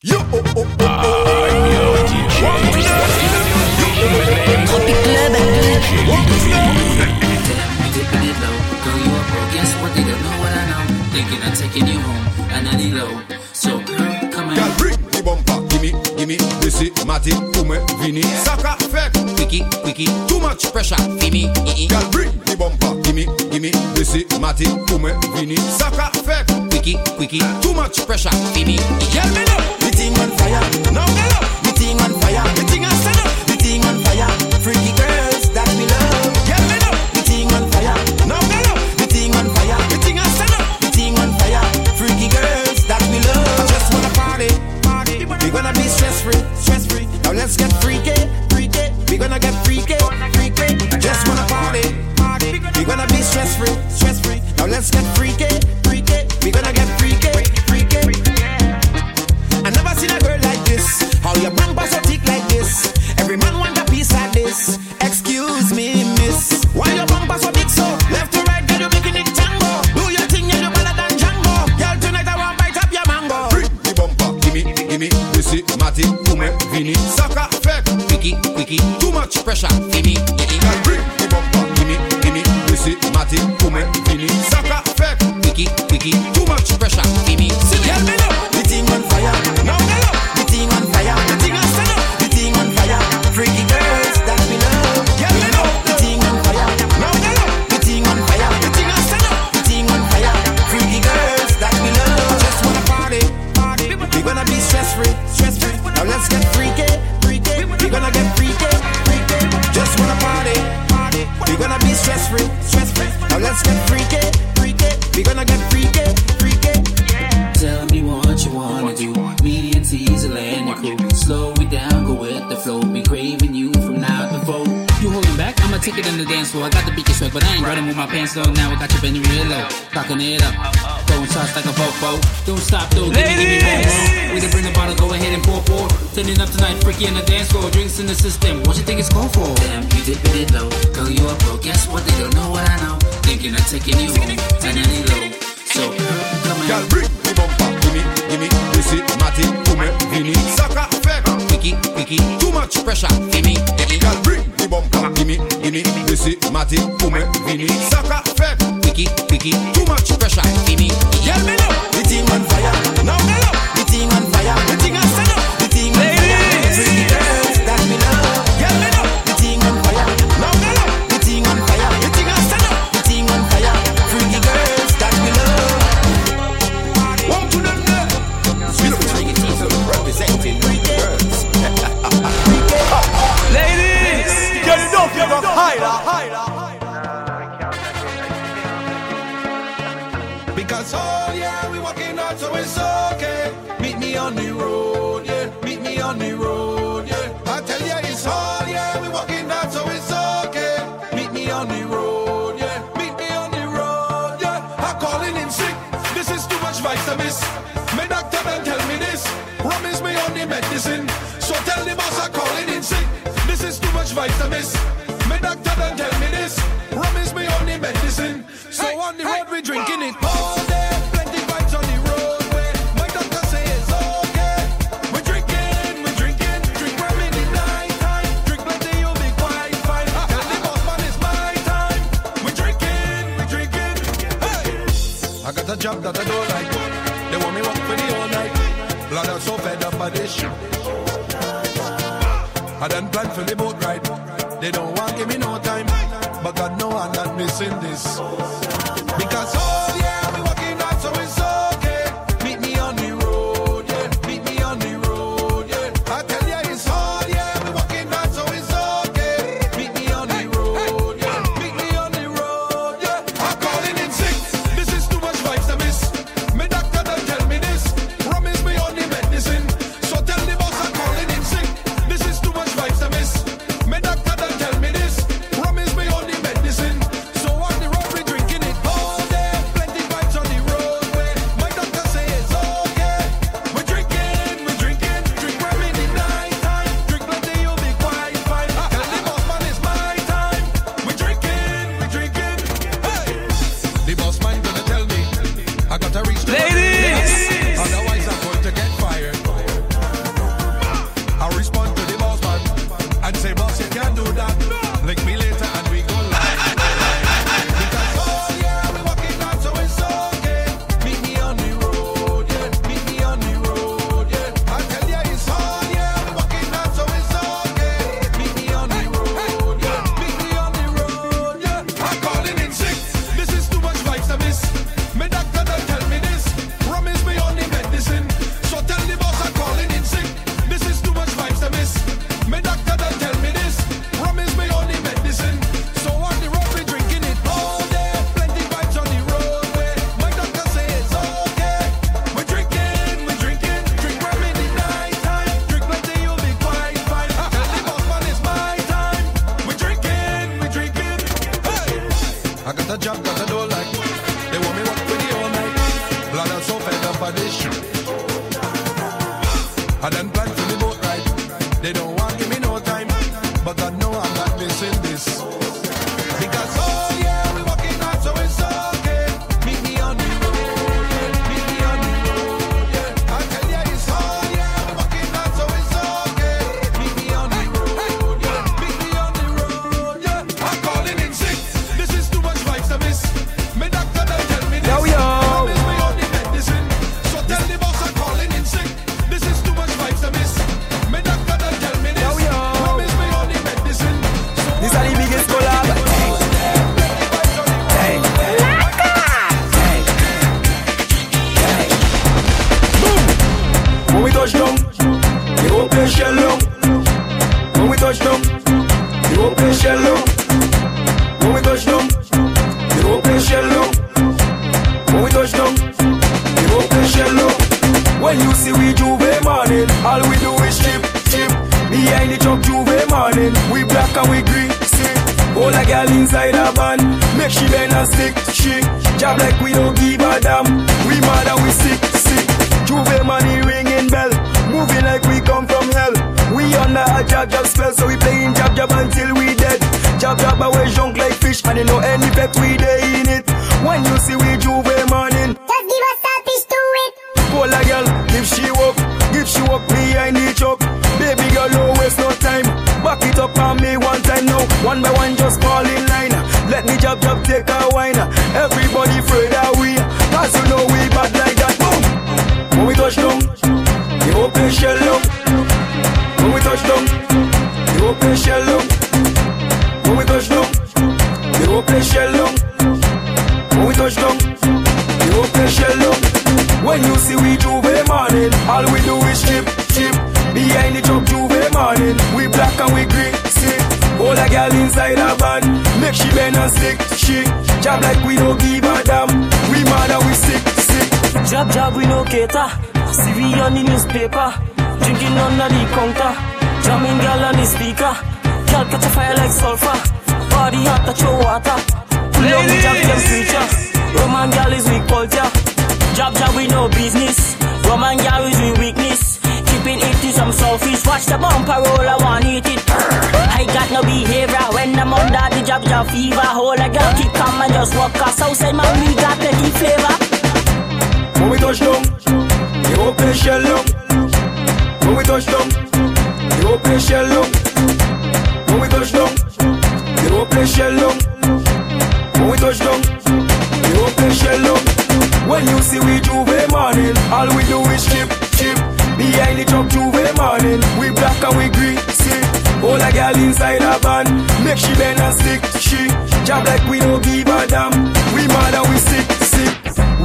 Yo, oh, oh, oh, oh. I'm your DJ. Tropic Club. Dipping it low, girl, you a pro. Guess what? They don't know what I know. Thinking of taking you home, and I need low. So, girl, come Girl, bring the bumper, gimme, gimme. This is Matty, Pume, Vini. Saka, fake. Quickie, quickie, too much pressure. Feel me, eh. Girl, bring the bumper, gimme, gimme. This is Matty, Pume, Vini. Saka, fake. Quickie, quickie, too much pressure. Eh, eh. Me know. The thing on fire. Now me know. The thing on fire. The thing I stand up. The thing on fire. Freaky girls that we love. Girl, me know. The thing on fire. Now me know. The thing on fire. The thing I stand up. The thing on fire. Freaky girls that we love. I Just wanna party, party. We gonna be stress free, stress free. Now let's get freaky, freaky. We gonna get freaky, freaky. I Just wanna party, party. We gonna be stress free. Too back? I'ma take it in the dance floor. I got the beat swag, but I ain't running with my pants low. Now I got you bending real low. Cocking it up. Throwing shots like a fofo. Don't stop though. Give me, give me more, more. We to bring the bottle, go ahead and pour, pour. Turning up tonight, freaky in the dance floor. Drinks in the system. What you think it's called for? Damn, you dipping it low. Girl, you a pro. Guess what? They don't know what I know. Thinking of taking you home. Turning it low. So, come Girl, on. bring the bumper, gimme, gimme. This is Matty, Pume, Vini. Sucker, fake. Quickie, quickie, too much pressure. Feel me, eh. Girl, bring the bumper, Ini, desi, mati, koume, vini. Saka, fek, wiki, wiki Too much pressure, ini Yel me nou Iti man fire. On the road, yeah. I tell ya it's all yeah, we walking out, so it's okay. Meet me on the road, yeah. Meet me on the road, yeah. I'm calling in sick. This is too much vitamins. My doctor done tell me this. Promise me on the medicine. So tell the boss I'm calling in sick. This is too much vitamins. My doctor done tell me this. Promise me on the medicine. So on the road we drinking it all job that I don't like. They want me work for the whole night. Blood, I'm so fed up by this shit. I done planned for the boat ride. They don't want give me no time. But God know I'm not missing this. We touch down, the whole place shell. When you see we J'ouvert morning, all we do is chip, chip. Behind the truck J'ouvert morning, we black and we green, see. All a girl inside a van, make she bend and stick, she. Job like we don't give a damn, we mad and we sick, sick. J'ouvert money ringing bell, moving like we come from hell. We under a jab jab spell, so we playing jab jab until we dead. Jab jab but we junk like fish, and you know any pet we day in it. When you see we J'ouvert give she walk, give she walk behind the truck. Baby girl, no waste no time. Back it up on me one time now. One by one, just fall in line. Let me jab jab take a wine. Everybody afraid that we, cause you know we bad like that. Boom. When we touch down, the place shell and we sick, sick. Jab jab we no cater. We on the newspaper. Drinking under the counter. Jamming girl on the speaker. Girl catch a fire like sulfur. Body hot touch your water. Pull up the jab temperature. Roman girl is weak culture. Jab jab we no business. Roman girl is we weakness. Keeping it to some selfish. Watch the bumper roll, I want eat it. I got no behavior I'm jab jab fever. Hold a girl keep calm and just walk us outside man we got plenty flavor. When we touch down, the place shell down. When we touch down, the place shell down. When we touch down, the place shell down. When we touch down, the place shell down. When you see we J'ouvert morning, all we do is chip, chip. Behind the truck J'ouvert morning, we black and we green, a girl inside a van, make she bend and stick, she. Job like we don't give a damn, we mad and we sick, sick.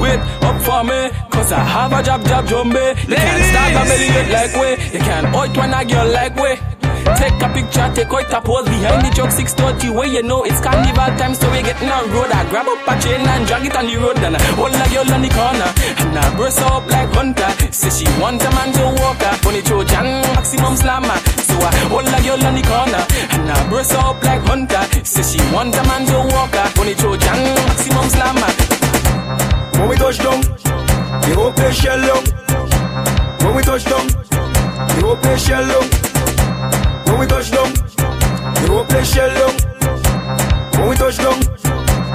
Wait up for me, cause I have a job job jumbe. You can't start a belly like way. You can't out when a girl like way. Take a picture, take out a pose behind the truck 630 where you know it's carnival time, so we getting on road. I grab up a chain and drag it on the road, and I hold a girl on the corner, and I her up like hunter. Say she want a man to walk her, funny Trojan, maximum slammer. So I hold a girl on the corner, and I her up like hunter. Say she want a man to walk her, funny Trojan, maximum slammer. When we touch down, the whole place shell down. When we touch down, the whole place shell down. Place shell down. When we touch down,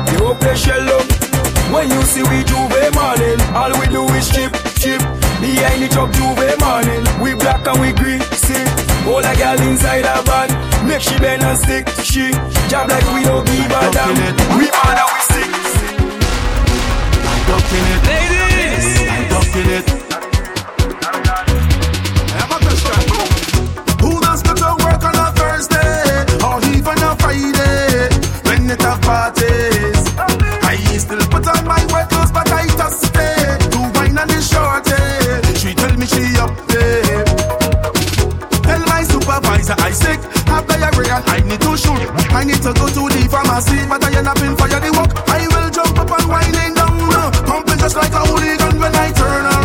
the whole place shell down. When you see we J'ouvert morning, all we do is chip, chip. Behind the truck J'ouvert morning, we black and we green, see. All a girl inside a van, make she bend and stick, she. Job like we don't give a damn, we mad and we sick, sick. Ladies. To the pharmacy, but I end up in fire the walk. I will jump up and whining down, pumping just like a hooligan when I turn around.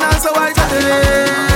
And so I got it.